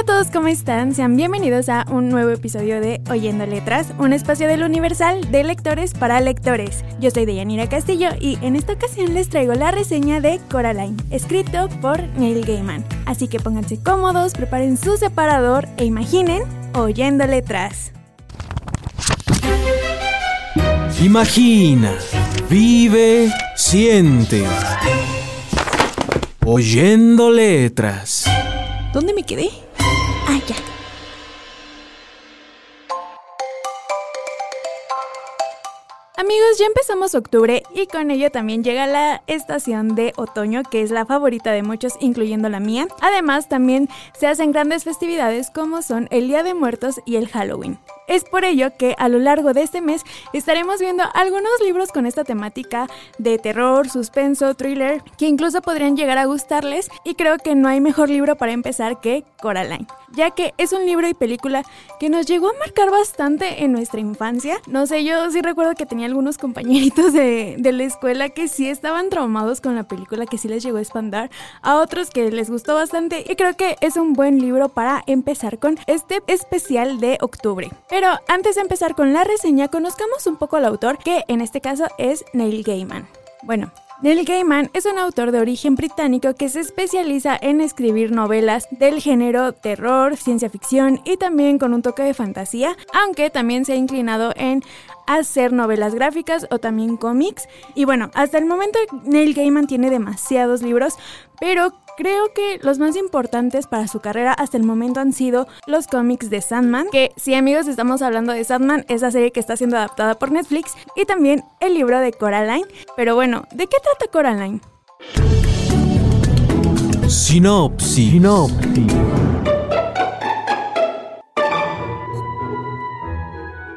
Hola a todos, ¿cómo están? Sean bienvenidos a un nuevo episodio de Oyendo Letras, un espacio del Universal de lectores para lectores. Yo soy Deyanira Castillo y en esta ocasión les traigo la reseña de Coraline, escrito por Neil Gaiman. Así que pónganse cómodos, preparen su separador e imaginen Oyendo Letras. Imagina, vive, siente. Oyendo letras. ¿Dónde me quedé? Ah, ya. Amigos, ya empezamos octubre y con ello también llega la estación de otoño, que es la favorita de muchos, incluyendo la mía. Además, también se hacen grandes festividades como son el Día de Muertos y el Halloween. Es por ello que a lo largo de este mes estaremos viendo algunos libros con esta temática de terror, suspenso, thriller, que incluso podrían llegar a gustarles y creo que no hay mejor libro para empezar que Coraline, ya que es un libro y película que nos llegó a marcar bastante en nuestra infancia. No sé, yo sí recuerdo que tenía algunos compañeritos de, de la escuela que sí estaban traumados con la película, que sí les llegó a espantar, a otros que les gustó bastante y creo que es un buen libro para empezar con este especial de octubre. Pero antes de empezar con la reseña, conozcamos un poco al autor, que en este caso es Neil Gaiman. Bueno, Neil Gaiman es un autor de origen británico que se especializa en escribir novelas del género terror, ciencia ficción y también con un toque de fantasía, aunque también se ha inclinado en hacer novelas gráficas o también cómics. Y bueno, hasta el momento Neil Gaiman tiene demasiados libros, pero creo que los más importantes para su carrera hasta el momento han sido los cómics de Sandman, que si amigos estamos hablando de Sandman, esa serie que está siendo adaptada por Netflix, y también el libro de Coraline. Pero bueno, ¿de qué trata Coraline? Sinopsis. Sinopsis.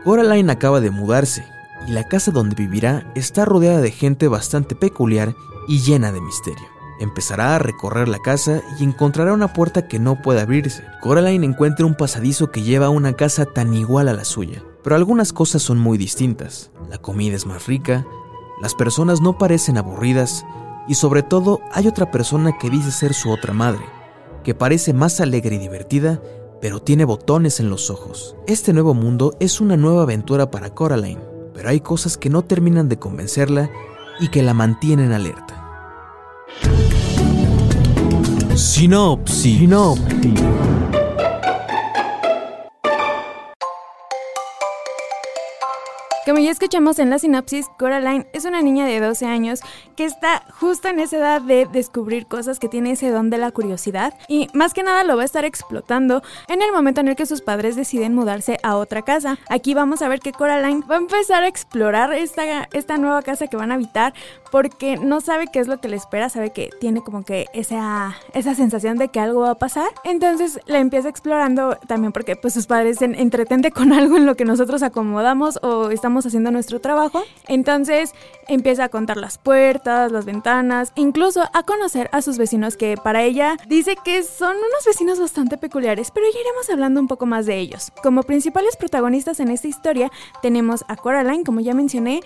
Coraline acaba de mudarse y la casa donde vivirá está rodeada de gente bastante peculiar y llena de misterio. Empezará a recorrer la casa y encontrará una puerta que no puede abrirse. Coraline encuentra un pasadizo que lleva a una casa tan igual a la suya, pero algunas cosas son muy distintas. La comida es más rica, las personas no parecen aburridas y sobre todo hay otra persona que dice ser su otra madre, que parece más alegre y divertida, pero tiene botones en los ojos. Este nuevo mundo es una nueva aventura para Coraline, pero hay cosas que no terminan de convencerla y que la mantienen alerta. Sinopsis. Sinopsis. Como ya escuchamos en la sinopsis, Coraline es una niña de 12 años que está justo en esa edad de descubrir cosas que tiene ese don de la curiosidad y más que nada lo va a estar explotando en el momento en el que sus padres deciden mudarse a otra casa. Aquí vamos a ver que Coraline va a empezar a explorar esta, esta nueva casa que van a habitar porque no sabe qué es lo que le espera, sabe que tiene como que esa, esa sensación de que algo va a pasar. Entonces la empieza explorando también porque pues sus padres se entretente con algo en lo que nosotros acomodamos o estamos haciendo nuestro trabajo. Entonces empieza a contar las puertas, las ventanas, incluso a conocer a sus vecinos que para ella dice que son unos vecinos bastante peculiares, pero ya iremos hablando un poco más de ellos. Como principales protagonistas en esta historia tenemos a Coraline, como ya mencioné,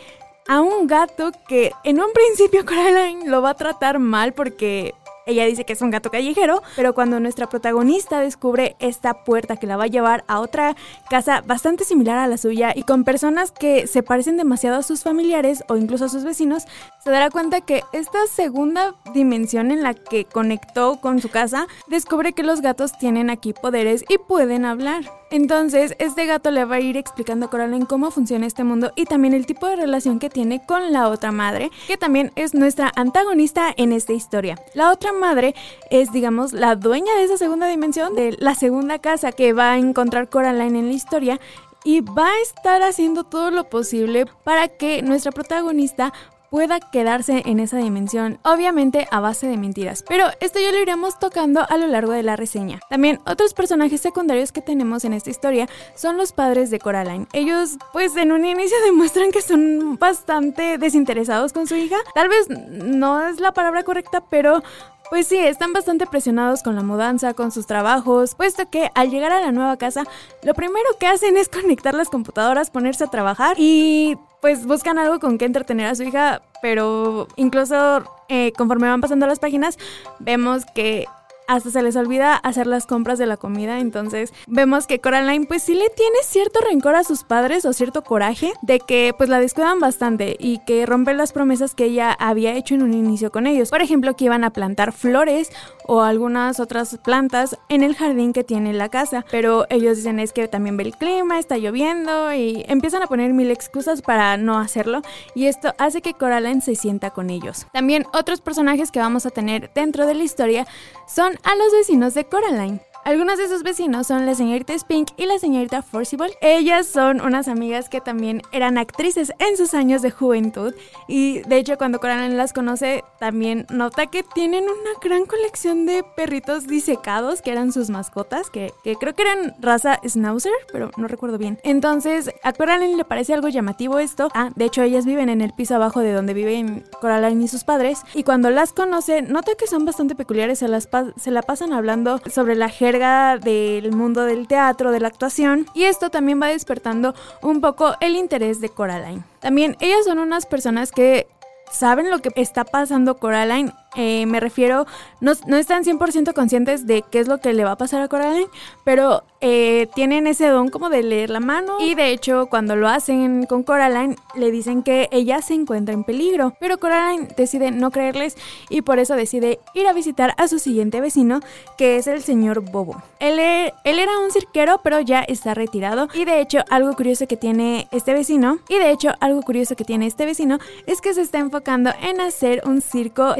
a un gato que en un principio Coraline lo va a tratar mal porque ella dice que es un gato callejero, pero cuando nuestra protagonista descubre esta puerta que la va a llevar a otra casa bastante similar a la suya y con personas que se parecen demasiado a sus familiares o incluso a sus vecinos, se dará cuenta que esta segunda dimensión en la que conectó con su casa descubre que los gatos tienen aquí poderes y pueden hablar. Entonces, este gato le va a ir explicando a Coraline cómo funciona este mundo y también el tipo de relación que tiene con la otra madre, que también es nuestra antagonista en esta historia. La otra madre es, digamos, la dueña de esa segunda dimensión, de la segunda casa que va a encontrar Coraline en la historia y va a estar haciendo todo lo posible para que nuestra protagonista pueda quedarse en esa dimensión, obviamente a base de mentiras, pero esto ya lo iremos tocando a lo largo de la reseña. También otros personajes secundarios que tenemos en esta historia son los padres de Coraline. Ellos pues en un inicio demuestran que son bastante desinteresados con su hija, tal vez no es la palabra correcta, pero pues sí, están bastante presionados con la mudanza, con sus trabajos, puesto que al llegar a la nueva casa, lo primero que hacen es conectar las computadoras, ponerse a trabajar y pues buscan algo con que entretener a su hija, pero incluso eh, conforme van pasando las páginas, vemos que hasta se les olvida hacer las compras de la comida. Entonces vemos que Coraline pues sí le tiene cierto rencor a sus padres o cierto coraje de que pues la descuidan bastante y que rompen las promesas que ella había hecho en un inicio con ellos. Por ejemplo, que iban a plantar flores o algunas otras plantas en el jardín que tiene la casa. Pero ellos dicen es que también ve el clima, está lloviendo y empiezan a poner mil excusas para no hacerlo. Y esto hace que Coraline se sienta con ellos. También otros personajes que vamos a tener dentro de la historia son a los vecinos de Coraline. Algunos de sus vecinos son la señorita Spink y la señorita Forcible. Ellas son unas amigas que también eran actrices en sus años de juventud y de hecho cuando Coraline las conoce también nota que tienen una gran colección de perritos disecados que eran sus mascotas, que, creo que eran raza Schnauzer, pero no recuerdo bien. Entonces a Coraline le parece algo llamativo esto. Ah, de hecho ellas viven en el piso abajo de donde viven Coraline y sus padres y cuando las conoce nota que son bastante peculiares, se, las se la pasan hablando sobre la jerga del mundo del teatro, de la actuación, y esto también va despertando un poco el interés de Coraline. También ellas son unas personas que saben lo que está pasando Coraline eh, me refiero, no, no están 100% conscientes de qué es lo que le va a pasar a Coraline, pero eh, tienen ese don como de leer la mano. Y de hecho cuando lo hacen con Coraline le dicen que ella se encuentra en peligro, pero Coraline decide no creerles y por eso decide ir a visitar a su siguiente vecino que es el señor Bobo. Él, e, él era un cirquero pero ya está retirado. Y de hecho algo curioso que tiene este vecino y de hecho algo curioso que tiene este vecino es que se está enfocando en hacer un circo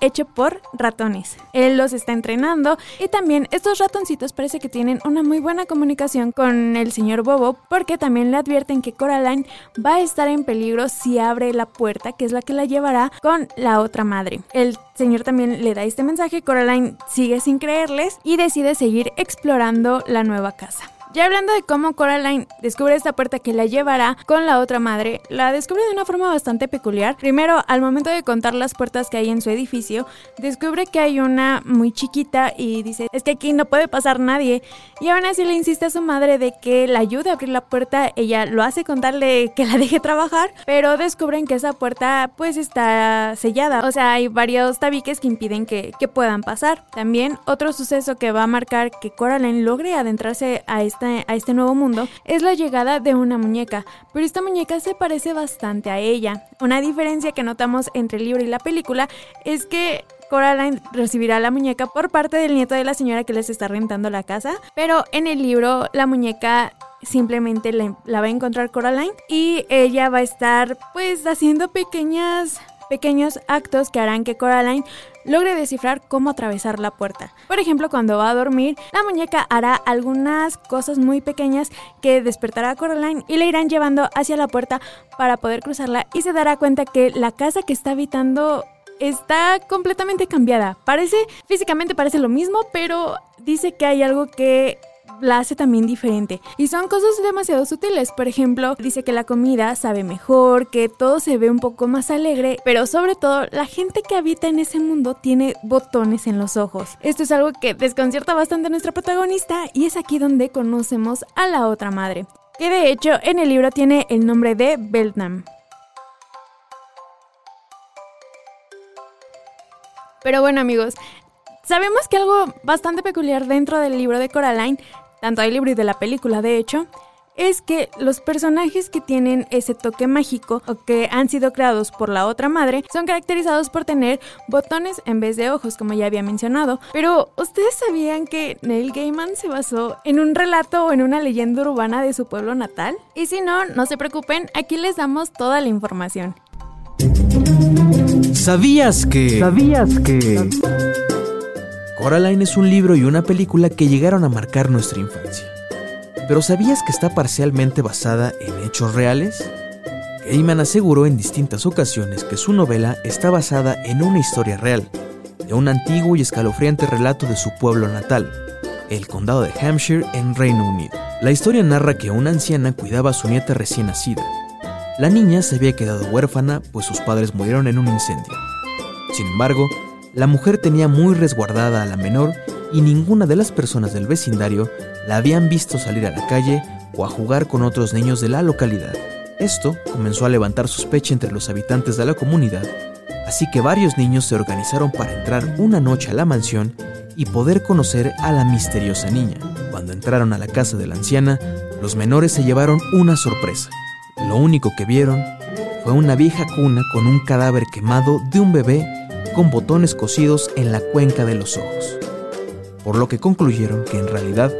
hecho por ratones. Él los está entrenando y también estos ratoncitos parece que tienen una muy buena comunicación con el señor Bobo porque también le advierten que Coraline va a estar en peligro si abre la puerta que es la que la llevará con la otra madre. El señor también le da este mensaje, Coraline sigue sin creerles y decide seguir explorando la nueva casa. Ya hablando de cómo Coraline descubre esta puerta que la llevará con la otra madre, la descubre de una forma bastante peculiar. Primero, al momento de contar las puertas que hay en su edificio, descubre que hay una muy chiquita y dice, es que aquí no puede pasar nadie. Y aún así le insiste a su madre de que la ayude a abrir la puerta. Ella lo hace con tal de que la deje trabajar, pero descubren que esa puerta pues está sellada. O sea, hay varios tabiques que impiden que, que puedan pasar. También otro suceso que va a marcar que Coraline logre adentrarse a a este nuevo mundo es la llegada de una muñeca, pero esta muñeca se parece bastante a ella. Una diferencia que notamos entre el libro y la película es que Coraline recibirá la muñeca por parte del nieto de la señora que les está rentando la casa, pero en el libro la muñeca simplemente la, la va a encontrar Coraline y ella va a estar pues haciendo pequeñas pequeños actos que harán que Coraline logre descifrar cómo atravesar la puerta. Por ejemplo, cuando va a dormir, la muñeca hará algunas cosas muy pequeñas que despertará a Coraline y le irán llevando hacia la puerta para poder cruzarla y se dará cuenta que la casa que está habitando está completamente cambiada. Parece, físicamente parece lo mismo, pero dice que hay algo que la hace también diferente. Y son cosas demasiado sutiles. Por ejemplo, dice que la comida sabe mejor, que todo se ve un poco más alegre, pero sobre todo la gente que habita en ese mundo tiene botones en los ojos. Esto es algo que desconcierta bastante a nuestra protagonista y es aquí donde conocemos a la otra madre, que de hecho en el libro tiene el nombre de Beltnam. Pero bueno amigos, sabemos que algo bastante peculiar dentro del libro de Coraline tanto del libro y de la película de hecho, es que los personajes que tienen ese toque mágico o que han sido creados por la otra madre son caracterizados por tener botones en vez de ojos, como ya había mencionado. Pero, ¿ustedes sabían que Neil Gaiman se basó en un relato o en una leyenda urbana de su pueblo natal? Y si no, no se preocupen, aquí les damos toda la información. ¿Sabías que... ¿Sabías que... Coraline es un libro y una película que llegaron a marcar nuestra infancia. Pero ¿sabías que está parcialmente basada en hechos reales? Heyman aseguró en distintas ocasiones que su novela está basada en una historia real, de un antiguo y escalofriante relato de su pueblo natal, el condado de Hampshire en Reino Unido. La historia narra que una anciana cuidaba a su nieta recién nacida. La niña se había quedado huérfana pues sus padres murieron en un incendio. Sin embargo, la mujer tenía muy resguardada a la menor y ninguna de las personas del vecindario la habían visto salir a la calle o a jugar con otros niños de la localidad. Esto comenzó a levantar sospecha entre los habitantes de la comunidad, así que varios niños se organizaron para entrar una noche a la mansión y poder conocer a la misteriosa niña. Cuando entraron a la casa de la anciana, los menores se llevaron una sorpresa. Lo único que vieron fue una vieja cuna con un cadáver quemado de un bebé con botones cosidos en la cuenca de los ojos, por lo que concluyeron que en realidad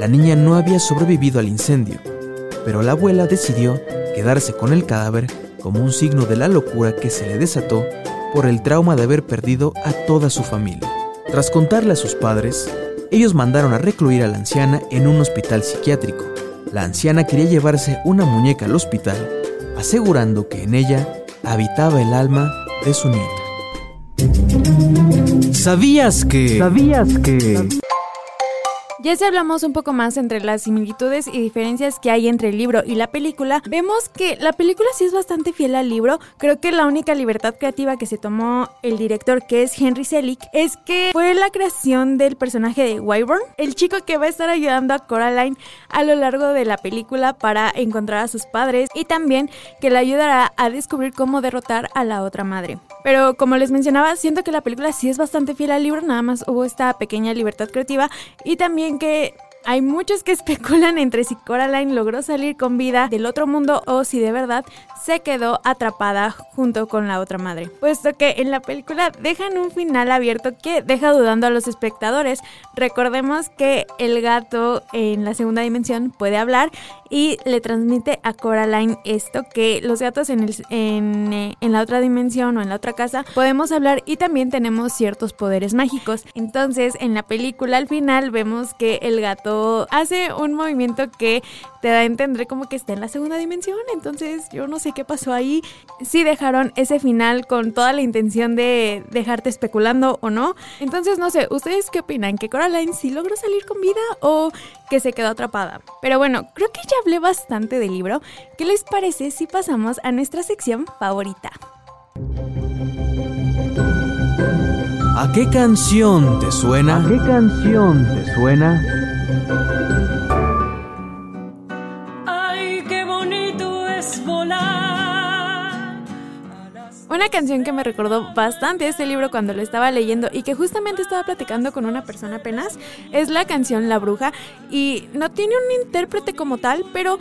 la niña no había sobrevivido al incendio, pero la abuela decidió quedarse con el cadáver como un signo de la locura que se le desató por el trauma de haber perdido a toda su familia. Tras contarle a sus padres, ellos mandaron a recluir a la anciana en un hospital psiquiátrico. La anciana quería llevarse una muñeca al hospital, asegurando que en ella habitaba el alma de su nieta. ¿Sabías que... ¿Sabías que... Ya si hablamos un poco más entre las similitudes y diferencias que hay entre el libro y la película, vemos que la película sí es bastante fiel al libro. Creo que la única libertad creativa que se tomó el director, que es Henry Selick, es que fue la creación del personaje de Wyvern, el chico que va a estar ayudando a Coraline a lo largo de la película para encontrar a sus padres y también que le ayudará a descubrir cómo derrotar a la otra madre. Pero como les mencionaba, siento que la película sí es bastante fiel al libro, nada más hubo esta pequeña libertad creativa y también que hay muchos que especulan entre si Coraline logró salir con vida del otro mundo o si de verdad se quedó atrapada junto con la otra madre. Puesto que en la película dejan un final abierto que deja dudando a los espectadores. Recordemos que el gato en la segunda dimensión puede hablar y le transmite a Coraline esto que los gatos en, el, en, eh, en la otra dimensión o en la otra casa podemos hablar y también tenemos ciertos poderes mágicos. Entonces en la película al final vemos que el gato hace un movimiento que te da a entender como que está en la segunda dimensión. Entonces yo no sé qué pasó ahí. Si dejaron ese final con toda la intención de dejarte especulando o no. Entonces no sé, ¿ustedes qué opinan? ¿Que Coraline sí logró salir con vida o que se quedó atrapada? Pero bueno, creo que ya hablé bastante del libro. ¿Qué les parece si pasamos a nuestra sección favorita? ¿A qué canción te suena? ¿A qué canción te suena? Una canción que me recordó bastante este libro cuando lo estaba leyendo y que justamente estaba platicando con una persona apenas es la canción La Bruja y no tiene un intérprete como tal, pero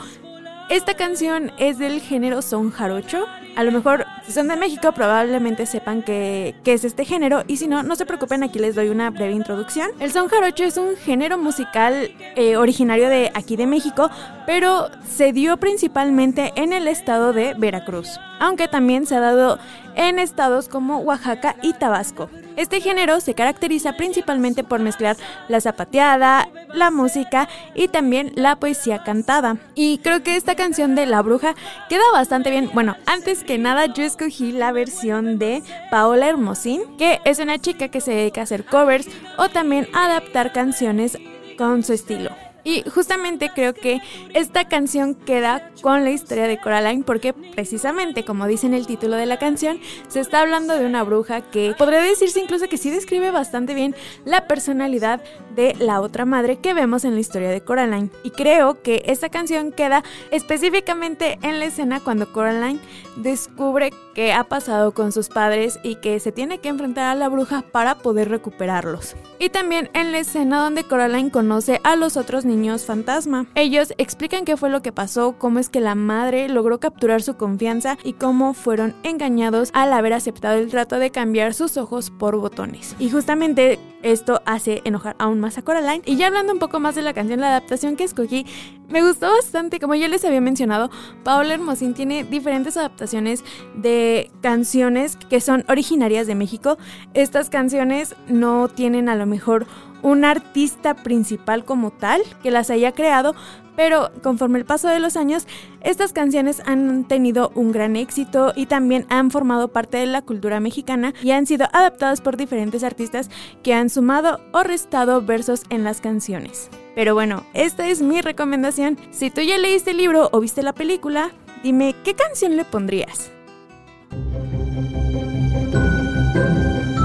esta canción es del género son jarocho. A lo mejor, si son de México, probablemente sepan qué es este género. Y si no, no se preocupen, aquí les doy una breve introducción. El son jarocho es un género musical eh, originario de aquí de México, pero se dio principalmente en el estado de Veracruz, aunque también se ha dado en estados como Oaxaca y Tabasco. Este género se caracteriza principalmente por mezclar la zapateada, la música y también la poesía cantada. Y creo que esta canción de La Bruja queda bastante bien. Bueno, antes que nada yo escogí la versión de Paola Hermosín, que es una chica que se dedica a hacer covers o también a adaptar canciones con su estilo. Y justamente creo que esta canción queda con la historia de Coraline porque precisamente como dice en el título de la canción, se está hablando de una bruja que podría decirse incluso que sí describe bastante bien la personalidad de la otra madre que vemos en la historia de Coraline. Y creo que esta canción queda específicamente en la escena cuando Coraline descubre qué ha pasado con sus padres y que se tiene que enfrentar a la bruja para poder recuperarlos. Y también en la escena donde Coraline conoce a los otros niños fantasma. Ellos explican qué fue lo que pasó, cómo es que la madre logró capturar su confianza y cómo fueron engañados al haber aceptado el trato de cambiar sus ojos por botones. Y justamente esto hace enojar aún más a Coraline. Y ya hablando un poco más de la canción, la adaptación que escogí, me gustó bastante. Como ya les había mencionado, Paola Hermosín tiene diferentes adaptaciones de canciones que son originarias de México. Estas canciones no tienen a lo mejor un artista principal como tal que las haya creado, pero conforme el paso de los años, estas canciones han tenido un gran éxito y también han formado parte de la cultura mexicana y han sido adaptadas por diferentes artistas que han sumado o restado versos en las canciones. Pero bueno, esta es mi recomendación. Si tú ya leíste el libro o viste la película, dime qué canción le pondrías.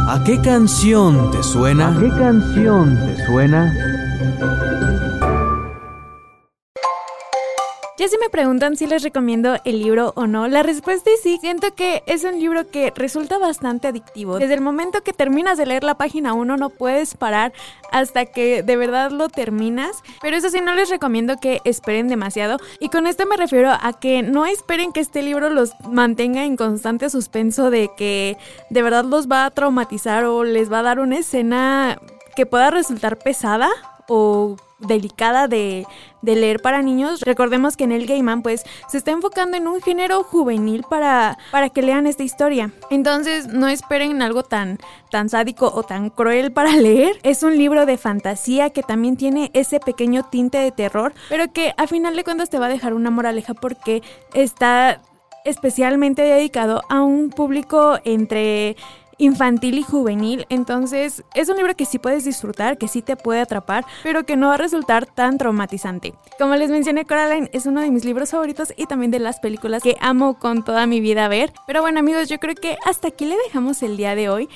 ¿A qué canción te suena? ¿A qué canción te suena? Ya si me preguntan si les recomiendo el libro o no, la respuesta es sí. Siento que es un libro que resulta bastante adictivo. Desde el momento que terminas de leer la página 1 no puedes parar hasta que de verdad lo terminas. Pero eso sí, no les recomiendo que esperen demasiado. Y con esto me refiero a que no esperen que este libro los mantenga en constante suspenso de que de verdad los va a traumatizar o les va a dar una escena que pueda resultar pesada o delicada de, de, leer para niños. Recordemos que en el Gaiman pues se está enfocando en un género juvenil para, para que lean esta historia. Entonces no esperen algo tan, tan sádico o tan cruel para leer. Es un libro de fantasía que también tiene ese pequeño tinte de terror, pero que a final de cuentas te va a dejar una moraleja porque está especialmente dedicado a un público entre infantil y juvenil. Entonces es un libro que sí puedes disfrutar, que sí te puede atrapar, pero que no va a resultar tan traumatizante. Como les mencioné, Coraline es uno de mis libros favoritos y también de las películas que amo con toda mi vida ver. Pero bueno amigos, yo creo que hasta aquí le dejamos el día de hoy.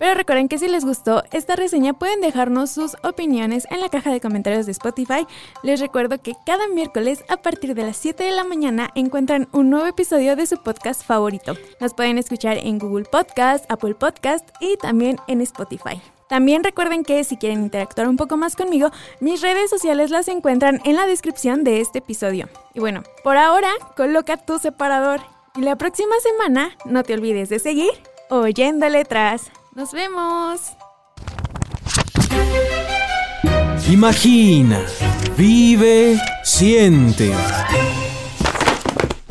Pero recuerden que si les gustó esta reseña pueden dejarnos sus opiniones en la caja de comentarios de Spotify. Les recuerdo que cada miércoles a partir de las 7 de la mañana encuentran un nuevo episodio de su podcast favorito. Nos pueden escuchar en Google Podcast, Apple Podcast y también en Spotify. También recuerden que si quieren interactuar un poco más conmigo, mis redes sociales las encuentran en la descripción de este episodio. Y bueno, por ahora, coloca tu separador. Y la próxima semana no te olvides de seguir oyendo letras. Nos vemos. Imagina, vive, siente.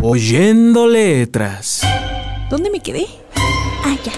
Oyendo letras. ¿Dónde me quedé? Ah, ya.